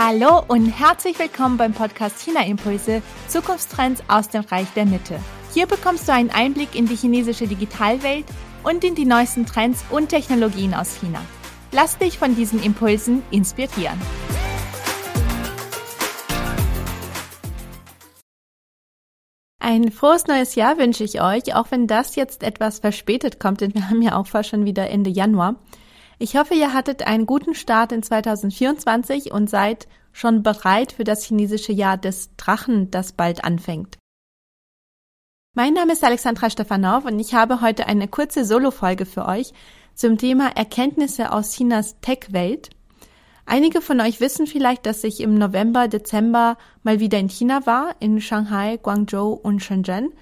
Hallo und herzlich willkommen beim Podcast China Impulse Zukunftstrends aus dem Reich der Mitte. Hier bekommst du einen Einblick in die chinesische Digitalwelt und in die neuesten Trends und Technologien aus China. Lass dich von diesen Impulsen inspirieren. Ein frohes neues Jahr wünsche ich euch, auch wenn das jetzt etwas verspätet kommt, denn wir haben ja auch fast schon wieder Ende Januar. Ich hoffe, ihr hattet einen guten Start in 2024 und seid schon bereit für das chinesische Jahr des Drachen, das bald anfängt. Mein Name ist Alexandra Stefanov und ich habe heute eine kurze Solo-Folge für euch zum Thema Erkenntnisse aus Chinas Tech-Welt. Einige von euch wissen vielleicht, dass ich im November, Dezember mal wieder in China war, in Shanghai, Guangzhou und Shenzhen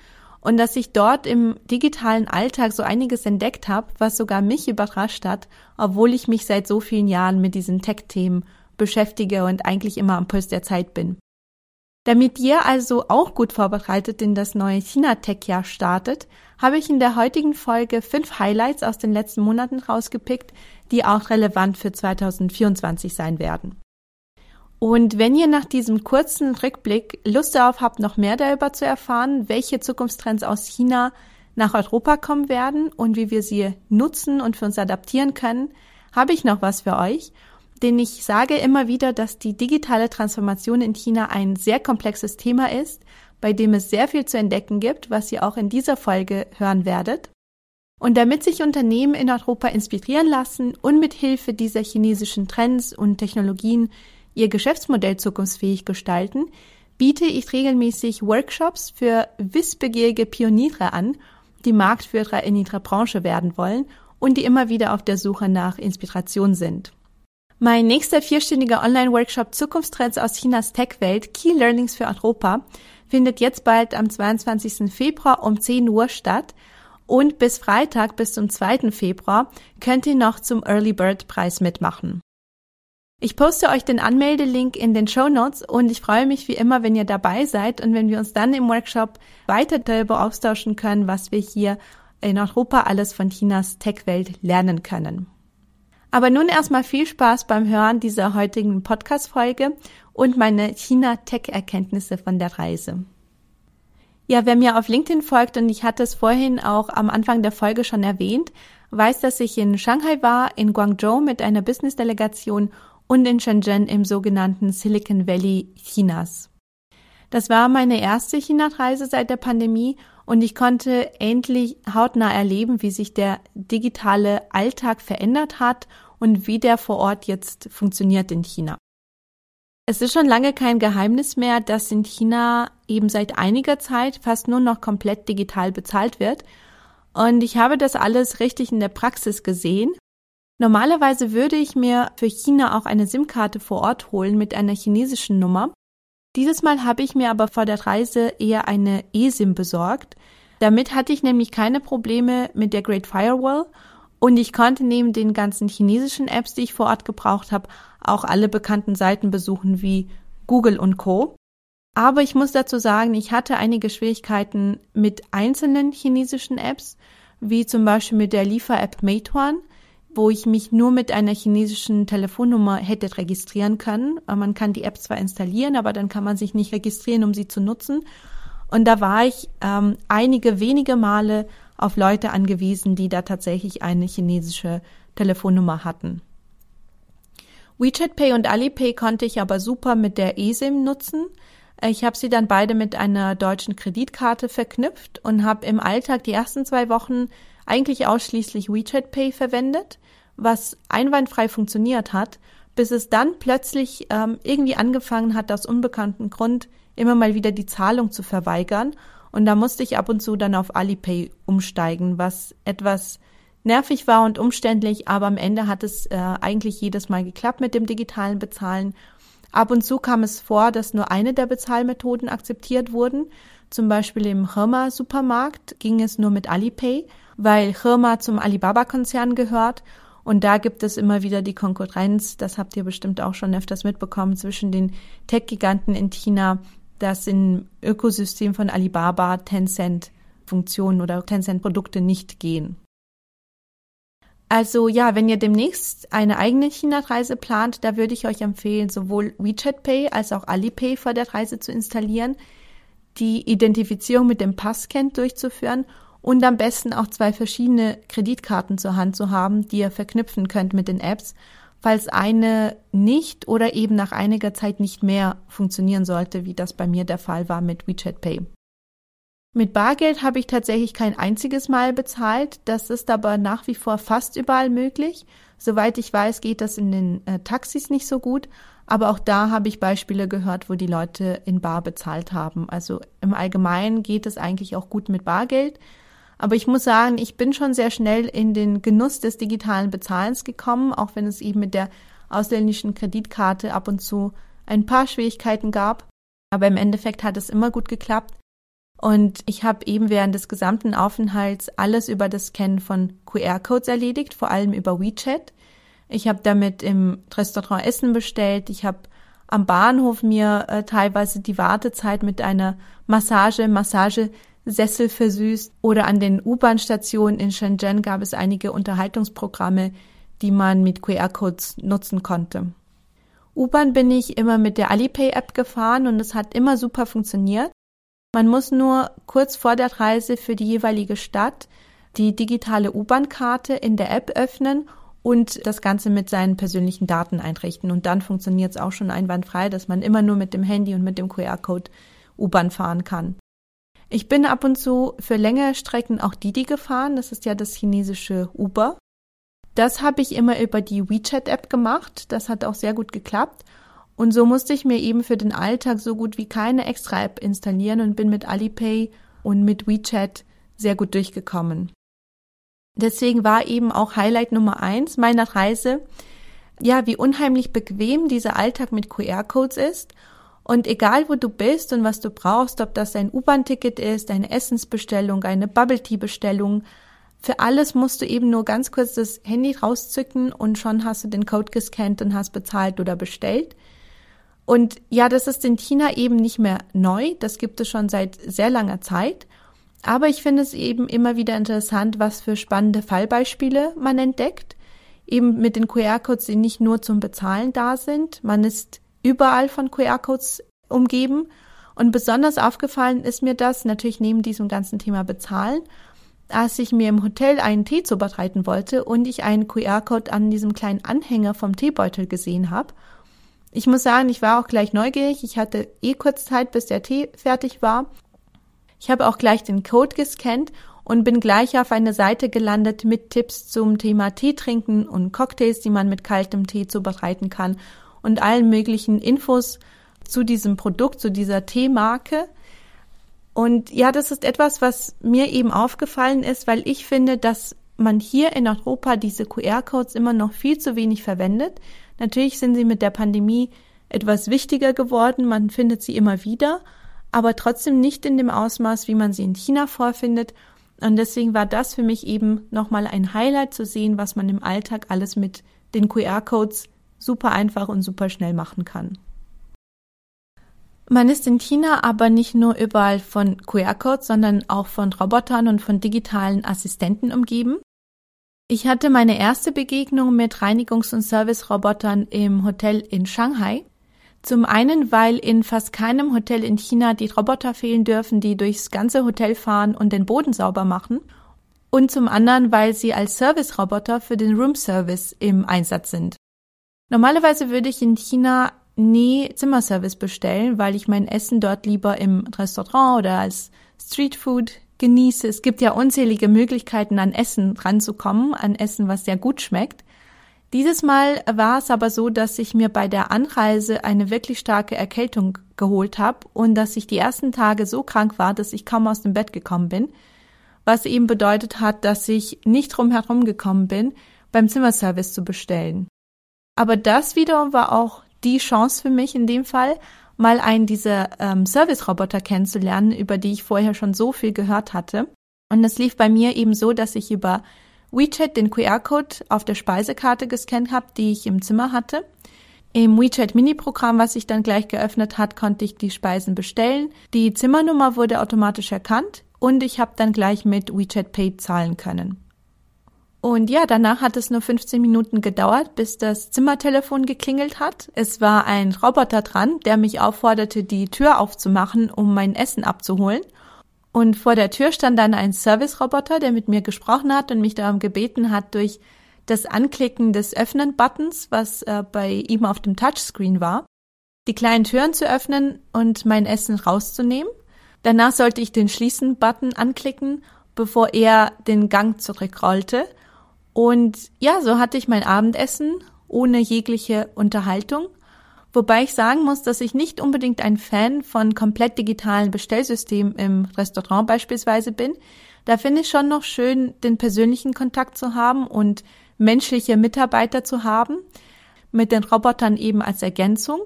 und dass ich dort im digitalen Alltag so einiges entdeckt habe, was sogar mich überrascht hat, obwohl ich mich seit so vielen Jahren mit diesen Tech-Themen beschäftige und eigentlich immer am Puls der Zeit bin. Damit ihr also auch gut vorbereitet in das neue China-Tech-Jahr startet, habe ich in der heutigen Folge fünf Highlights aus den letzten Monaten rausgepickt, die auch relevant für 2024 sein werden. Und wenn ihr nach diesem kurzen Rückblick Lust darauf habt, noch mehr darüber zu erfahren, welche Zukunftstrends aus China nach Europa kommen werden und wie wir sie nutzen und für uns adaptieren können, habe ich noch was für euch. Denn ich sage immer wieder, dass die digitale Transformation in China ein sehr komplexes Thema ist, bei dem es sehr viel zu entdecken gibt, was ihr auch in dieser Folge hören werdet. Und damit sich Unternehmen in Europa inspirieren lassen und mit Hilfe dieser chinesischen Trends und Technologien ihr Geschäftsmodell zukunftsfähig gestalten, biete ich regelmäßig Workshops für wissbegierige Pioniere an, die Marktführer in ihrer Branche werden wollen und die immer wieder auf der Suche nach Inspiration sind. Mein nächster vierstündiger Online-Workshop Zukunftstrends aus Chinas Tech-Welt Key Learnings für Europa findet jetzt bald am 22. Februar um 10 Uhr statt und bis Freitag bis zum 2. Februar könnt ihr noch zum Early Bird Preis mitmachen. Ich poste euch den Anmeldelink in den Show Notes und ich freue mich wie immer, wenn ihr dabei seid und wenn wir uns dann im Workshop weiter darüber austauschen können, was wir hier in Europa alles von Chinas Tech-Welt lernen können. Aber nun erstmal viel Spaß beim Hören dieser heutigen Podcast-Folge und meine China-Tech-Erkenntnisse von der Reise. Ja, wer mir auf LinkedIn folgt und ich hatte es vorhin auch am Anfang der Folge schon erwähnt, weiß, dass ich in Shanghai war, in Guangzhou mit einer Business-Delegation und in Shenzhen im sogenannten Silicon Valley Chinas. Das war meine erste China-Reise seit der Pandemie und ich konnte endlich hautnah erleben, wie sich der digitale Alltag verändert hat und wie der vor Ort jetzt funktioniert in China. Es ist schon lange kein Geheimnis mehr, dass in China eben seit einiger Zeit fast nur noch komplett digital bezahlt wird. Und ich habe das alles richtig in der Praxis gesehen Normalerweise würde ich mir für China auch eine SIM-Karte vor Ort holen mit einer chinesischen Nummer. Dieses Mal habe ich mir aber vor der Reise eher eine eSIM besorgt. Damit hatte ich nämlich keine Probleme mit der Great Firewall und ich konnte neben den ganzen chinesischen Apps, die ich vor Ort gebraucht habe, auch alle bekannten Seiten besuchen wie Google und Co. Aber ich muss dazu sagen, ich hatte einige Schwierigkeiten mit einzelnen chinesischen Apps, wie zum Beispiel mit der Liefer-App Meituan wo ich mich nur mit einer chinesischen Telefonnummer hätte registrieren können. Man kann die App zwar installieren, aber dann kann man sich nicht registrieren, um sie zu nutzen. Und da war ich ähm, einige wenige Male auf Leute angewiesen, die da tatsächlich eine chinesische Telefonnummer hatten. WeChat Pay und Alipay konnte ich aber super mit der eSIM nutzen. Ich habe sie dann beide mit einer deutschen Kreditkarte verknüpft und habe im Alltag die ersten zwei Wochen eigentlich ausschließlich WeChat Pay verwendet was einwandfrei funktioniert hat, bis es dann plötzlich ähm, irgendwie angefangen hat, aus unbekanntem Grund immer mal wieder die Zahlung zu verweigern. Und da musste ich ab und zu dann auf Alipay umsteigen, was etwas nervig war und umständlich, aber am Ende hat es äh, eigentlich jedes Mal geklappt mit dem digitalen Bezahlen. Ab und zu kam es vor, dass nur eine der Bezahlmethoden akzeptiert wurden. Zum Beispiel im Hirma Supermarkt ging es nur mit Alipay, weil Hirma zum Alibaba-Konzern gehört und da gibt es immer wieder die Konkurrenz, das habt ihr bestimmt auch schon öfters mitbekommen, zwischen den Tech-Giganten in China, das im Ökosystem von Alibaba, Tencent Funktionen oder Tencent Produkte nicht gehen. Also ja, wenn ihr demnächst eine eigene China-Reise plant, da würde ich euch empfehlen, sowohl WeChat Pay als auch Alipay vor der Reise zu installieren, die Identifizierung mit dem Passscan durchzuführen und am besten auch zwei verschiedene Kreditkarten zur Hand zu haben, die ihr verknüpfen könnt mit den Apps, falls eine nicht oder eben nach einiger Zeit nicht mehr funktionieren sollte, wie das bei mir der Fall war mit WeChat Pay. Mit Bargeld habe ich tatsächlich kein einziges Mal bezahlt. Das ist aber nach wie vor fast überall möglich. Soweit ich weiß, geht das in den äh, Taxis nicht so gut. Aber auch da habe ich Beispiele gehört, wo die Leute in Bar bezahlt haben. Also im Allgemeinen geht es eigentlich auch gut mit Bargeld. Aber ich muss sagen, ich bin schon sehr schnell in den Genuss des digitalen Bezahlens gekommen, auch wenn es eben mit der ausländischen Kreditkarte ab und zu ein paar Schwierigkeiten gab. Aber im Endeffekt hat es immer gut geklappt. Und ich habe eben während des gesamten Aufenthalts alles über das Scannen von QR-Codes erledigt, vor allem über WeChat. Ich habe damit im Restaurant Essen bestellt. Ich habe am Bahnhof mir äh, teilweise die Wartezeit mit einer Massage, Massagesessel versüßt. Oder an den U-Bahn-Stationen in Shenzhen gab es einige Unterhaltungsprogramme, die man mit QR-Codes nutzen konnte. U-Bahn bin ich immer mit der Alipay-App gefahren und es hat immer super funktioniert. Man muss nur kurz vor der Reise für die jeweilige Stadt die digitale U-Bahn-Karte in der App öffnen und das Ganze mit seinen persönlichen Daten einrichten. Und dann funktioniert es auch schon einwandfrei, dass man immer nur mit dem Handy und mit dem QR-Code U-Bahn fahren kann. Ich bin ab und zu für längere Strecken auch Didi gefahren. Das ist ja das chinesische Uber. Das habe ich immer über die WeChat-App gemacht. Das hat auch sehr gut geklappt. Und so musste ich mir eben für den Alltag so gut wie keine extra App installieren und bin mit Alipay und mit WeChat sehr gut durchgekommen. Deswegen war eben auch Highlight Nummer eins meiner Reise, ja, wie unheimlich bequem dieser Alltag mit QR-Codes ist. Und egal wo du bist und was du brauchst, ob das ein U-Bahn-Ticket ist, eine Essensbestellung, eine Bubble-Tea-Bestellung, für alles musst du eben nur ganz kurz das Handy rauszücken und schon hast du den Code gescannt und hast bezahlt oder bestellt. Und ja, das ist in China eben nicht mehr neu. Das gibt es schon seit sehr langer Zeit. Aber ich finde es eben immer wieder interessant, was für spannende Fallbeispiele man entdeckt. Eben mit den QR-Codes, die nicht nur zum Bezahlen da sind. Man ist überall von QR-Codes umgeben. Und besonders aufgefallen ist mir das natürlich neben diesem ganzen Thema Bezahlen, als ich mir im Hotel einen Tee zubereiten wollte und ich einen QR-Code an diesem kleinen Anhänger vom Teebeutel gesehen habe ich muss sagen, ich war auch gleich neugierig. Ich hatte eh kurz Zeit, bis der Tee fertig war. Ich habe auch gleich den Code gescannt und bin gleich auf eine Seite gelandet mit Tipps zum Thema Tee trinken und Cocktails, die man mit kaltem Tee zubereiten kann und allen möglichen Infos zu diesem Produkt, zu dieser Teemarke. Und ja, das ist etwas, was mir eben aufgefallen ist, weil ich finde, dass man hier in Europa diese QR-Codes immer noch viel zu wenig verwendet. Natürlich sind sie mit der Pandemie etwas wichtiger geworden, man findet sie immer wieder, aber trotzdem nicht in dem Ausmaß, wie man sie in China vorfindet. Und deswegen war das für mich eben nochmal ein Highlight zu sehen, was man im Alltag alles mit den QR-Codes super einfach und super schnell machen kann. Man ist in China aber nicht nur überall von QR-Codes, sondern auch von Robotern und von digitalen Assistenten umgeben. Ich hatte meine erste Begegnung mit Reinigungs- und Service-Robotern im Hotel in Shanghai. Zum einen, weil in fast keinem Hotel in China die Roboter fehlen dürfen, die durchs ganze Hotel fahren und den Boden sauber machen. Und zum anderen, weil sie als Service-Roboter für den Room-Service im Einsatz sind. Normalerweise würde ich in China nie Zimmerservice bestellen, weil ich mein Essen dort lieber im Restaurant oder als Streetfood genieße. Es gibt ja unzählige Möglichkeiten, an Essen ranzukommen, an Essen, was sehr gut schmeckt. Dieses Mal war es aber so, dass ich mir bei der Anreise eine wirklich starke Erkältung geholt habe und dass ich die ersten Tage so krank war, dass ich kaum aus dem Bett gekommen bin, was eben bedeutet hat, dass ich nicht drum herum gekommen bin, beim Zimmerservice zu bestellen. Aber das wiederum war auch die Chance für mich in dem Fall, mal einen dieser ähm, Service-Roboter kennenzulernen, über die ich vorher schon so viel gehört hatte. Und es lief bei mir eben so, dass ich über WeChat den QR-Code auf der Speisekarte gescannt habe, die ich im Zimmer hatte. Im WeChat Mini-Programm, was sich dann gleich geöffnet hat, konnte ich die Speisen bestellen. Die Zimmernummer wurde automatisch erkannt und ich habe dann gleich mit WeChat Pay zahlen können. Und ja, danach hat es nur 15 Minuten gedauert, bis das Zimmertelefon geklingelt hat. Es war ein Roboter dran, der mich aufforderte, die Tür aufzumachen, um mein Essen abzuholen. Und vor der Tür stand dann ein Service-Roboter, der mit mir gesprochen hat und mich darum gebeten hat, durch das Anklicken des Öffnen-Buttons, was äh, bei ihm auf dem Touchscreen war, die kleinen Türen zu öffnen und mein Essen rauszunehmen. Danach sollte ich den Schließen-Button anklicken, bevor er den Gang zurückrollte. Und ja, so hatte ich mein Abendessen ohne jegliche Unterhaltung. Wobei ich sagen muss, dass ich nicht unbedingt ein Fan von komplett digitalen Bestellsystemen im Restaurant beispielsweise bin. Da finde ich schon noch schön, den persönlichen Kontakt zu haben und menschliche Mitarbeiter zu haben, mit den Robotern eben als Ergänzung.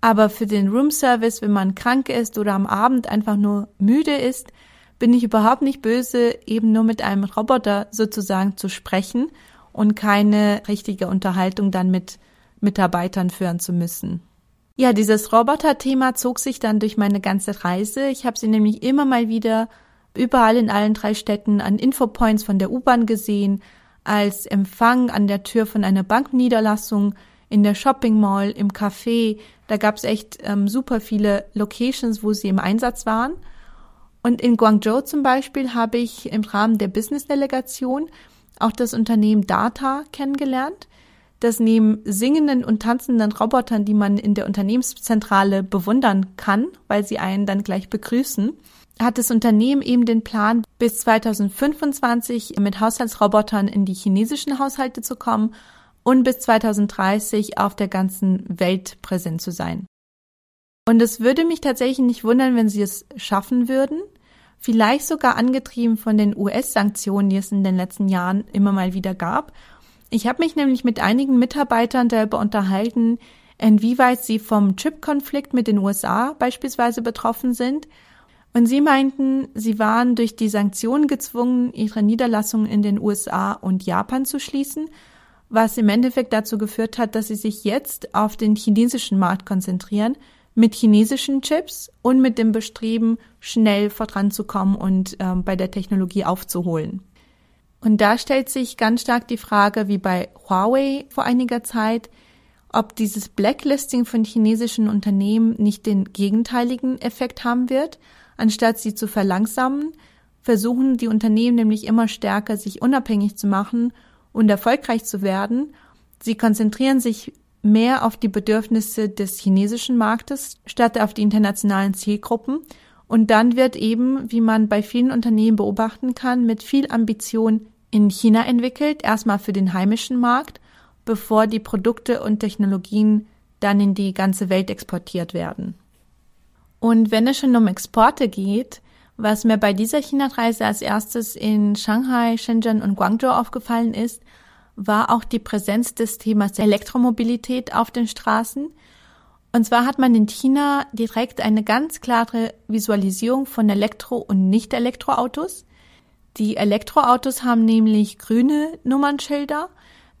Aber für den Room Service, wenn man krank ist oder am Abend einfach nur müde ist, bin ich überhaupt nicht böse, eben nur mit einem Roboter sozusagen zu sprechen und keine richtige Unterhaltung dann mit Mitarbeitern führen zu müssen. Ja, dieses Roboter-Thema zog sich dann durch meine ganze Reise. Ich habe sie nämlich immer mal wieder überall in allen drei Städten an Infopoints von der U-Bahn gesehen, als Empfang an der Tür von einer Bankniederlassung, in der Shopping Mall, im Café. Da gab es echt ähm, super viele Locations, wo sie im Einsatz waren. Und in Guangzhou zum Beispiel habe ich im Rahmen der Business-Delegation auch das Unternehmen Data kennengelernt, das neben singenden und tanzenden Robotern, die man in der Unternehmenszentrale bewundern kann, weil sie einen dann gleich begrüßen, hat das Unternehmen eben den Plan, bis 2025 mit Haushaltsrobotern in die chinesischen Haushalte zu kommen und bis 2030 auf der ganzen Welt präsent zu sein. Und es würde mich tatsächlich nicht wundern, wenn sie es schaffen würden, vielleicht sogar angetrieben von den US-Sanktionen, die es in den letzten Jahren immer mal wieder gab. Ich habe mich nämlich mit einigen Mitarbeitern darüber unterhalten, inwieweit sie vom Chip-Konflikt mit den USA beispielsweise betroffen sind. Und sie meinten, sie waren durch die Sanktionen gezwungen, ihre Niederlassungen in den USA und Japan zu schließen, was im Endeffekt dazu geführt hat, dass sie sich jetzt auf den chinesischen Markt konzentrieren – mit chinesischen Chips und mit dem Bestreben, schnell voranzukommen und ähm, bei der Technologie aufzuholen. Und da stellt sich ganz stark die Frage, wie bei Huawei vor einiger Zeit, ob dieses Blacklisting von chinesischen Unternehmen nicht den gegenteiligen Effekt haben wird. Anstatt sie zu verlangsamen, versuchen die Unternehmen nämlich immer stärker, sich unabhängig zu machen und erfolgreich zu werden. Sie konzentrieren sich mehr auf die Bedürfnisse des chinesischen Marktes statt auf die internationalen Zielgruppen. Und dann wird eben, wie man bei vielen Unternehmen beobachten kann, mit viel Ambition in China entwickelt, erstmal für den heimischen Markt, bevor die Produkte und Technologien dann in die ganze Welt exportiert werden. Und wenn es schon um Exporte geht, was mir bei dieser China-Reise als erstes in Shanghai, Shenzhen und Guangzhou aufgefallen ist, war auch die Präsenz des Themas Elektromobilität auf den Straßen. Und zwar hat man in China direkt eine ganz klare Visualisierung von Elektro- und Nicht-Elektroautos. Die Elektroautos haben nämlich grüne Nummernschilder,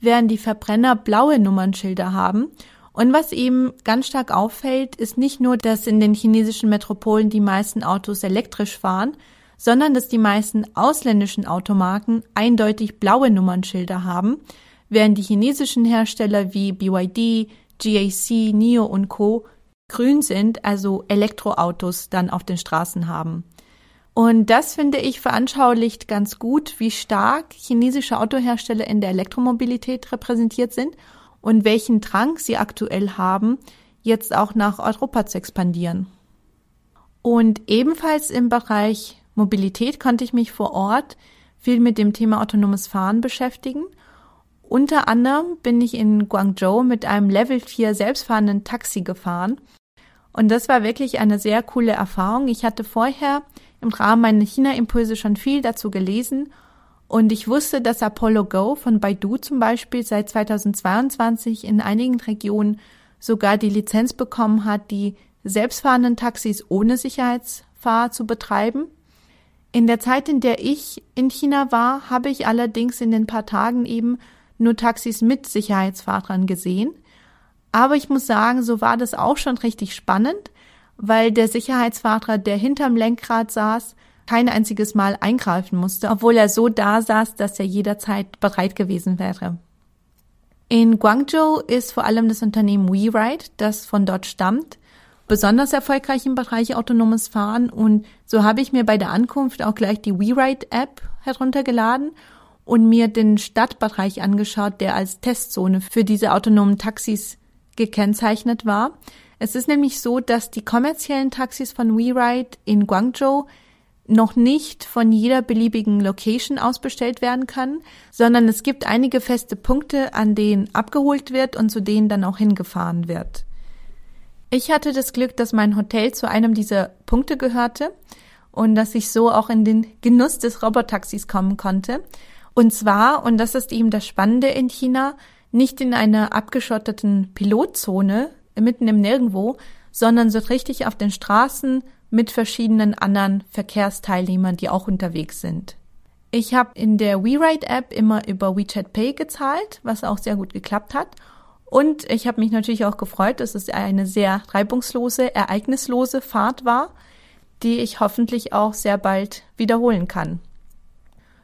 während die Verbrenner blaue Nummernschilder haben. Und was eben ganz stark auffällt, ist nicht nur, dass in den chinesischen Metropolen die meisten Autos elektrisch fahren, sondern dass die meisten ausländischen Automarken eindeutig blaue Nummernschilder haben, während die chinesischen Hersteller wie BYD, GAC, NIO und Co. grün sind, also Elektroautos dann auf den Straßen haben. Und das finde ich veranschaulicht ganz gut, wie stark chinesische Autohersteller in der Elektromobilität repräsentiert sind und welchen Drang sie aktuell haben, jetzt auch nach Europa zu expandieren. Und ebenfalls im Bereich Mobilität konnte ich mich vor Ort viel mit dem Thema autonomes Fahren beschäftigen. Unter anderem bin ich in Guangzhou mit einem Level 4 selbstfahrenden Taxi gefahren. Und das war wirklich eine sehr coole Erfahrung. Ich hatte vorher im Rahmen meiner China-Impulse schon viel dazu gelesen und ich wusste, dass Apollo Go von Baidu zum Beispiel seit 2022 in einigen Regionen sogar die Lizenz bekommen hat, die selbstfahrenden Taxis ohne Sicherheitsfahr zu betreiben. In der Zeit, in der ich in China war, habe ich allerdings in den paar Tagen eben nur Taxis mit Sicherheitsfahrern gesehen. Aber ich muss sagen, so war das auch schon richtig spannend, weil der Sicherheitsfahrer, der hinterm Lenkrad saß, kein einziges Mal eingreifen musste, obwohl er so da saß, dass er jederzeit bereit gewesen wäre. In Guangzhou ist vor allem das Unternehmen WeRide, das von dort stammt, besonders erfolgreich im Bereich autonomes Fahren und so habe ich mir bei der Ankunft auch gleich die WeRide-App heruntergeladen und mir den Stadtbereich angeschaut, der als Testzone für diese autonomen Taxis gekennzeichnet war. Es ist nämlich so, dass die kommerziellen Taxis von WeRide in Guangzhou noch nicht von jeder beliebigen Location aus bestellt werden kann, sondern es gibt einige feste Punkte, an denen abgeholt wird und zu denen dann auch hingefahren wird. Ich hatte das Glück, dass mein Hotel zu einem dieser Punkte gehörte und dass ich so auch in den Genuss des Robotaxis kommen konnte. Und zwar, und das ist eben das Spannende in China, nicht in einer abgeschotteten Pilotzone mitten im Nirgendwo, sondern so richtig auf den Straßen mit verschiedenen anderen Verkehrsteilnehmern, die auch unterwegs sind. Ich habe in der WeRide-App immer über WeChat Pay gezahlt, was auch sehr gut geklappt hat. Und ich habe mich natürlich auch gefreut, dass es eine sehr reibungslose, ereignislose Fahrt war, die ich hoffentlich auch sehr bald wiederholen kann.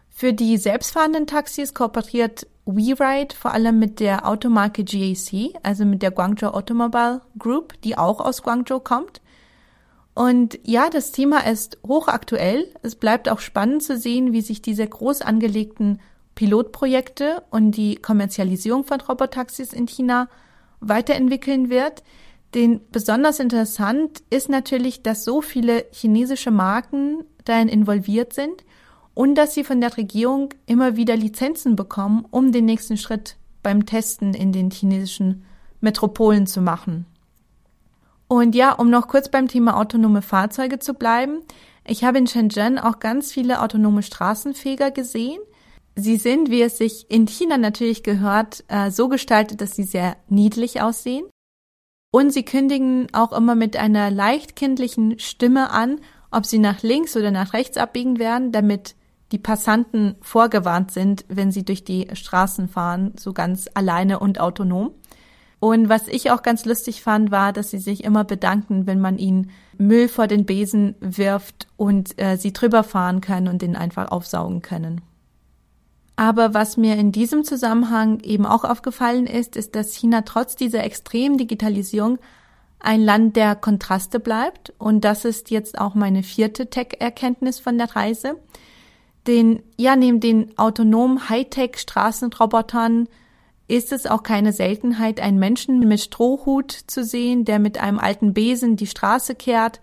Für die selbstfahrenden Taxis kooperiert WeRide vor allem mit der Automarke GAC, also mit der Guangzhou Automobile Group, die auch aus Guangzhou kommt. Und ja, das Thema ist hochaktuell. Es bleibt auch spannend zu sehen, wie sich diese groß angelegten Pilotprojekte und die Kommerzialisierung von Robotaxis in China weiterentwickeln wird. Denn besonders interessant ist natürlich, dass so viele chinesische Marken darin involviert sind und dass sie von der Regierung immer wieder Lizenzen bekommen, um den nächsten Schritt beim Testen in den chinesischen Metropolen zu machen. Und ja, um noch kurz beim Thema autonome Fahrzeuge zu bleiben. Ich habe in Shenzhen auch ganz viele autonome Straßenfeger gesehen. Sie sind, wie es sich in China natürlich gehört, äh, so gestaltet, dass sie sehr niedlich aussehen. Und sie kündigen auch immer mit einer leicht kindlichen Stimme an, ob sie nach links oder nach rechts abbiegen werden, damit die Passanten vorgewarnt sind, wenn sie durch die Straßen fahren, so ganz alleine und autonom. Und was ich auch ganz lustig fand, war, dass sie sich immer bedanken, wenn man ihnen Müll vor den Besen wirft und äh, sie drüber fahren können und den einfach aufsaugen können. Aber was mir in diesem Zusammenhang eben auch aufgefallen ist, ist, dass China trotz dieser extremen Digitalisierung ein Land der Kontraste bleibt. Und das ist jetzt auch meine vierte Tech-Erkenntnis von der Reise. Den, ja, neben den autonomen Hightech-Straßenrobotern ist es auch keine Seltenheit, einen Menschen mit Strohhut zu sehen, der mit einem alten Besen die Straße kehrt,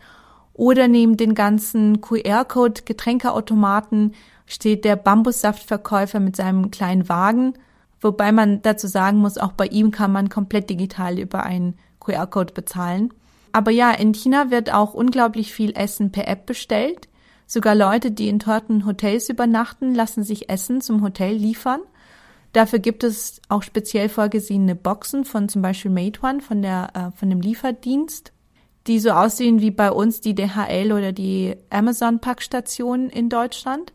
oder neben den ganzen QR-Code Getränkeautomaten steht der Bambussaftverkäufer mit seinem kleinen Wagen, wobei man dazu sagen muss, auch bei ihm kann man komplett digital über einen QR-Code bezahlen. Aber ja, in China wird auch unglaublich viel Essen per App bestellt. Sogar Leute, die in teurten Hotels übernachten, lassen sich Essen zum Hotel liefern. Dafür gibt es auch speziell vorgesehene Boxen von zum Beispiel Meituan, von der, äh, von dem Lieferdienst, die so aussehen wie bei uns die DHL oder die Amazon-Packstationen in Deutschland.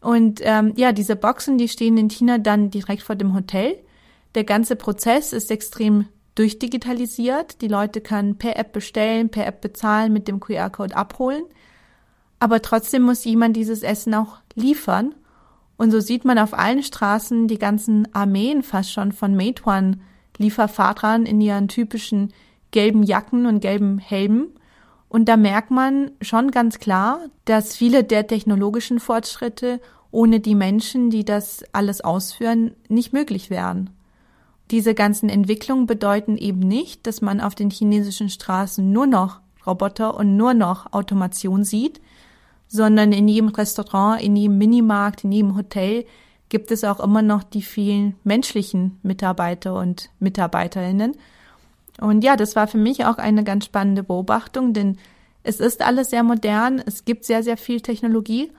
Und ähm, ja, diese Boxen, die stehen in China dann direkt vor dem Hotel. Der ganze Prozess ist extrem durchdigitalisiert. Die Leute können per App bestellen, per App bezahlen, mit dem QR-Code abholen. Aber trotzdem muss jemand dieses Essen auch liefern und so sieht man auf allen Straßen die ganzen Armeen fast schon von Meituan Lieferfahrern in ihren typischen gelben Jacken und gelben Helmen. Und da merkt man schon ganz klar, dass viele der technologischen Fortschritte ohne die Menschen, die das alles ausführen, nicht möglich wären. Diese ganzen Entwicklungen bedeuten eben nicht, dass man auf den chinesischen Straßen nur noch Roboter und nur noch Automation sieht, sondern in jedem Restaurant, in jedem Minimarkt, in jedem Hotel gibt es auch immer noch die vielen menschlichen Mitarbeiter und Mitarbeiterinnen. Und ja, das war für mich auch eine ganz spannende Beobachtung, denn es ist alles sehr modern, es gibt sehr, sehr viel Technologie,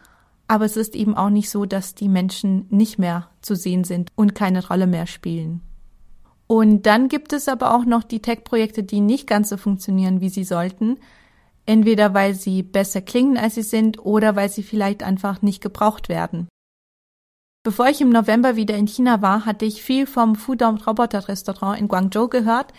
aber es ist eben auch nicht so, dass die Menschen nicht mehr zu sehen sind und keine Rolle mehr spielen. Und dann gibt es aber auch noch die Tech-Projekte, die nicht ganz so funktionieren, wie sie sollten entweder weil sie besser klingen, als sie sind, oder weil sie vielleicht einfach nicht gebraucht werden. Bevor ich im November wieder in China war, hatte ich viel vom Fudong Roboter Restaurant in Guangzhou gehört.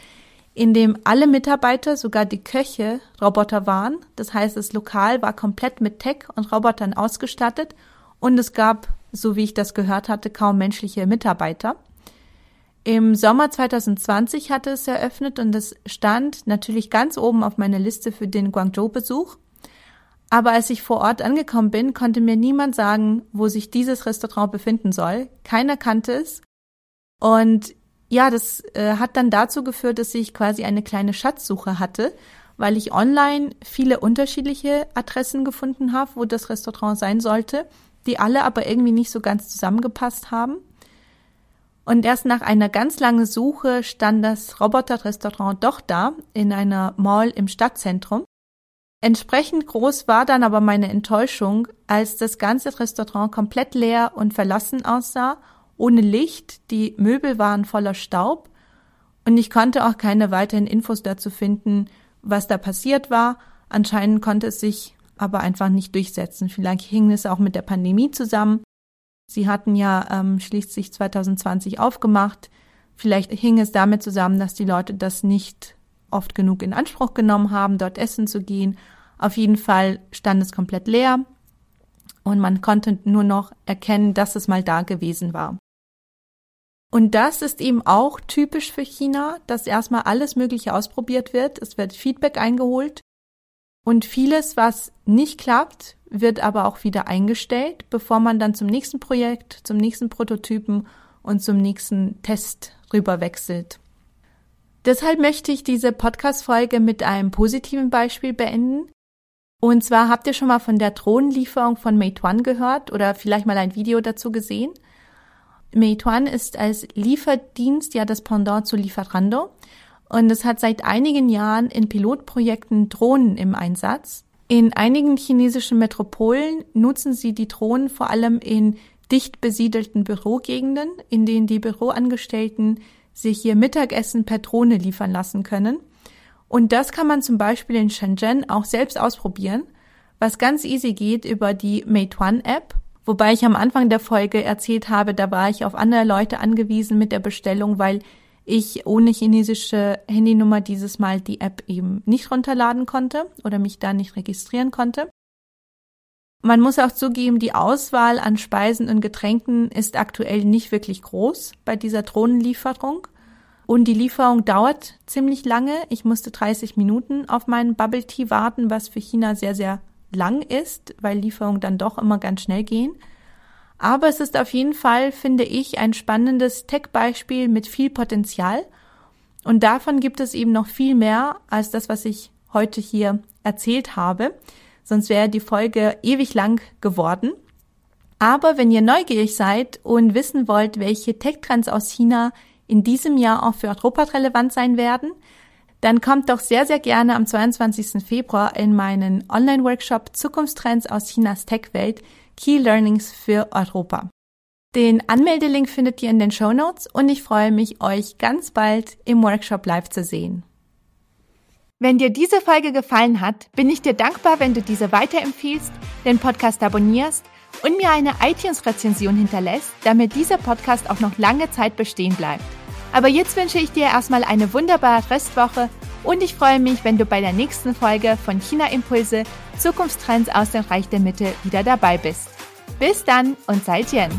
In dem alle Mitarbeiter, sogar die Köche, Roboter waren. Das heißt, das Lokal war komplett mit Tech und Robotern ausgestattet und es gab, so wie ich das gehört hatte, kaum menschliche Mitarbeiter. Im Sommer 2020 hatte es eröffnet und es stand natürlich ganz oben auf meiner Liste für den Guangzhou-Besuch. Aber als ich vor Ort angekommen bin, konnte mir niemand sagen, wo sich dieses Restaurant befinden soll. Keiner kannte es. Und ja, das äh, hat dann dazu geführt, dass ich quasi eine kleine Schatzsuche hatte, weil ich online viele unterschiedliche Adressen gefunden habe, wo das Restaurant sein sollte, die alle aber irgendwie nicht so ganz zusammengepasst haben. Und erst nach einer ganz langen Suche stand das Roboter-Restaurant doch da, in einer Mall im Stadtzentrum. Entsprechend groß war dann aber meine Enttäuschung, als das ganze Restaurant komplett leer und verlassen aussah, ohne Licht, die Möbel waren voller Staub und ich konnte auch keine weiteren Infos dazu finden, was da passiert war. Anscheinend konnte es sich aber einfach nicht durchsetzen. Vielleicht hing es auch mit der Pandemie zusammen. Sie hatten ja ähm, schließlich 2020 aufgemacht. Vielleicht hing es damit zusammen, dass die Leute das nicht oft genug in Anspruch genommen haben, dort essen zu gehen. Auf jeden Fall stand es komplett leer und man konnte nur noch erkennen, dass es mal da gewesen war. Und das ist eben auch typisch für China, dass erstmal alles Mögliche ausprobiert wird. Es wird Feedback eingeholt und vieles, was nicht klappt, wird aber auch wieder eingestellt, bevor man dann zum nächsten Projekt, zum nächsten Prototypen und zum nächsten Test rüber wechselt. Deshalb möchte ich diese Podcast-Folge mit einem positiven Beispiel beenden. Und zwar habt ihr schon mal von der Drohnenlieferung von Meituan gehört oder vielleicht mal ein Video dazu gesehen. Meituan ist als Lieferdienst ja das Pendant zu Lieferando und es hat seit einigen Jahren in Pilotprojekten Drohnen im Einsatz. In einigen chinesischen Metropolen nutzen sie die Drohnen vor allem in dicht besiedelten Bürogegenden, in denen die Büroangestellten sich ihr Mittagessen per Drohne liefern lassen können. Und das kann man zum Beispiel in Shenzhen auch selbst ausprobieren, was ganz easy geht über die Meituan App. Wobei ich am Anfang der Folge erzählt habe, da war ich auf andere Leute angewiesen mit der Bestellung, weil ich ohne chinesische Handynummer dieses Mal die App eben nicht runterladen konnte oder mich da nicht registrieren konnte. Man muss auch zugeben, die Auswahl an Speisen und Getränken ist aktuell nicht wirklich groß bei dieser Drohnenlieferung. Und die Lieferung dauert ziemlich lange. Ich musste 30 Minuten auf meinen Bubble Tea warten, was für China sehr, sehr lang ist, weil Lieferungen dann doch immer ganz schnell gehen. Aber es ist auf jeden Fall, finde ich, ein spannendes Tech-Beispiel mit viel Potenzial. Und davon gibt es eben noch viel mehr als das, was ich heute hier erzählt habe sonst wäre die Folge ewig lang geworden. Aber wenn ihr neugierig seid und wissen wollt, welche Tech-Trends aus China in diesem Jahr auch für Europa relevant sein werden, dann kommt doch sehr, sehr gerne am 22. Februar in meinen Online-Workshop Zukunftstrends aus Chinas Tech-Welt Key Learnings für Europa. Den Anmeldelink findet ihr in den Show Notes und ich freue mich, euch ganz bald im Workshop live zu sehen. Wenn dir diese Folge gefallen hat, bin ich dir dankbar, wenn du diese weiterempfiehlst, den Podcast abonnierst und mir eine iTunes-Rezension hinterlässt, damit dieser Podcast auch noch lange Zeit bestehen bleibt. Aber jetzt wünsche ich dir erstmal eine wunderbare Restwoche und ich freue mich, wenn du bei der nächsten Folge von China Impulse Zukunftstrends aus dem Reich der Mitte wieder dabei bist. Bis dann und seid Jen!